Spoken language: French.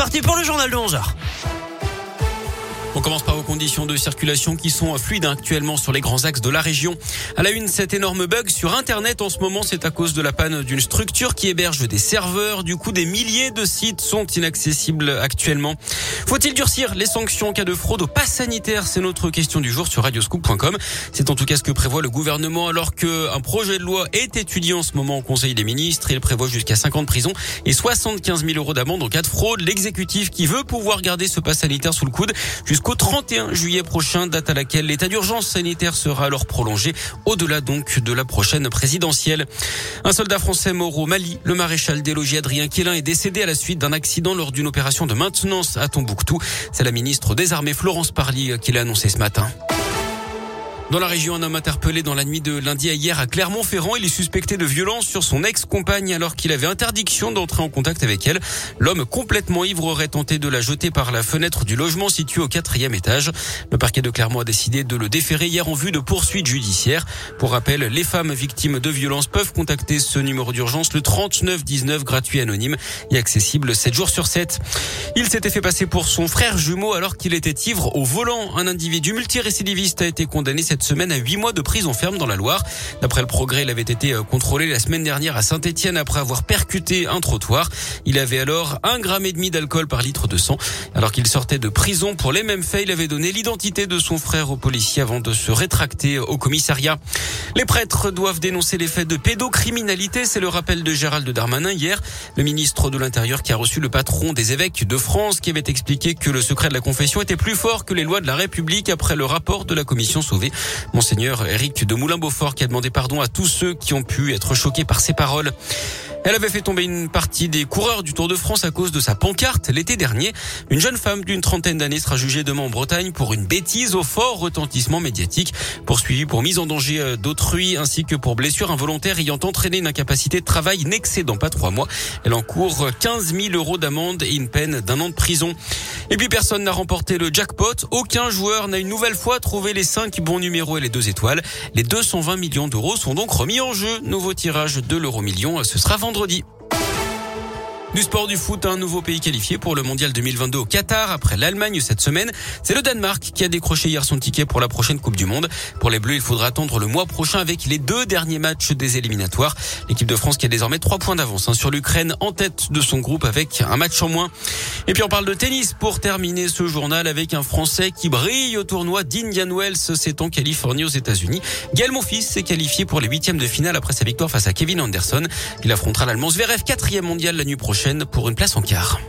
parti pour le journal de 11h. On commence par vos conditions de circulation qui sont fluides actuellement sur les grands axes de la région. À la une, cet énorme bug sur Internet en ce moment, c'est à cause de la panne d'une structure qui héberge des serveurs. Du coup, des milliers de sites sont inaccessibles actuellement. Faut-il durcir les sanctions en cas de fraude au pass sanitaire? C'est notre question du jour sur radioscoop.com. C'est en tout cas ce que prévoit le gouvernement alors qu'un projet de loi est étudié en ce moment au Conseil des ministres. Il prévoit jusqu'à 5 ans de prison et 75 000 euros d'amende en cas de fraude. L'exécutif qui veut pouvoir garder ce pass sanitaire sous le coude 31 juillet prochain, date à laquelle l'état d'urgence sanitaire sera alors prolongé, au-delà donc de la prochaine présidentielle. Un soldat français mort au Mali, le maréchal des logis Adrien Quélin est décédé à la suite d'un accident lors d'une opération de maintenance à Tombouctou. C'est la ministre des Armées Florence Parly qui l'a annoncé ce matin. Dans la région, un homme interpellé dans la nuit de lundi à hier à Clermont-Ferrand. Il est suspecté de violence sur son ex-compagne alors qu'il avait interdiction d'entrer en contact avec elle. L'homme complètement ivre aurait tenté de la jeter par la fenêtre du logement situé au quatrième étage. Le parquet de Clermont a décidé de le déférer hier en vue de poursuites judiciaires. Pour rappel, les femmes victimes de violences peuvent contacter ce numéro d'urgence le 3919 gratuit anonyme et accessible 7 jours sur 7. Il s'était fait passer pour son frère jumeau alors qu'il était ivre au volant. Un individu multirécidiviste a été condamné cette semaine à 8 mois de prison ferme dans la Loire. D'après le progrès, il avait été euh, contrôlé la semaine dernière à Saint-Etienne après avoir percuté un trottoir. Il avait alors un gramme et demi d'alcool par litre de sang. Alors qu'il sortait de prison pour les mêmes faits, il avait donné l'identité de son frère au policier avant de se rétracter au commissariat. Les prêtres doivent dénoncer les faits de pédocriminalité. C'est le rappel de Gérald Darmanin hier, le ministre de l'Intérieur qui a reçu le patron des évêques de France qui avait expliqué que le secret de la confession était plus fort que les lois de la République après le rapport de la commission sauvée. Monseigneur Éric de Moulin-Beaufort qui a demandé pardon à tous ceux qui ont pu être choqués par ses paroles. Elle avait fait tomber une partie des coureurs du Tour de France à cause de sa pancarte l'été dernier. Une jeune femme d'une trentaine d'années sera jugée demain en Bretagne pour une bêtise au fort retentissement médiatique, poursuivie pour mise en danger euh, d'autrui ainsi que pour blessure involontaire ayant entraîné une incapacité de travail n'excédant pas trois mois. Elle encourt 15 000 euros d'amende et une peine d'un an de prison. Et puis personne n'a remporté le jackpot. Aucun joueur n'a une nouvelle fois trouvé les cinq bons numéros et les deux étoiles. Les 220 millions d'euros sont donc remis en jeu. Nouveau tirage de l'euro million. Ce sera vendredi. Du sport du foot, un nouveau pays qualifié pour le mondial 2022 au Qatar après l'Allemagne cette semaine. C'est le Danemark qui a décroché hier son ticket pour la prochaine Coupe du Monde. Pour les Bleus, il faudra attendre le mois prochain avec les deux derniers matchs des éliminatoires. L'équipe de France qui a désormais trois points d'avance hein, sur l'Ukraine en tête de son groupe avec un match en moins. Et puis on parle de tennis pour terminer ce journal avec un Français qui brille au tournoi d'Indian Wells. C'est en Californie aux États-Unis. Gaël Monfils s'est qualifié pour les huitièmes de finale après sa victoire face à Kevin Anderson. Il affrontera l'Allemand Zverev, quatrième mondial la nuit pour une place en quart.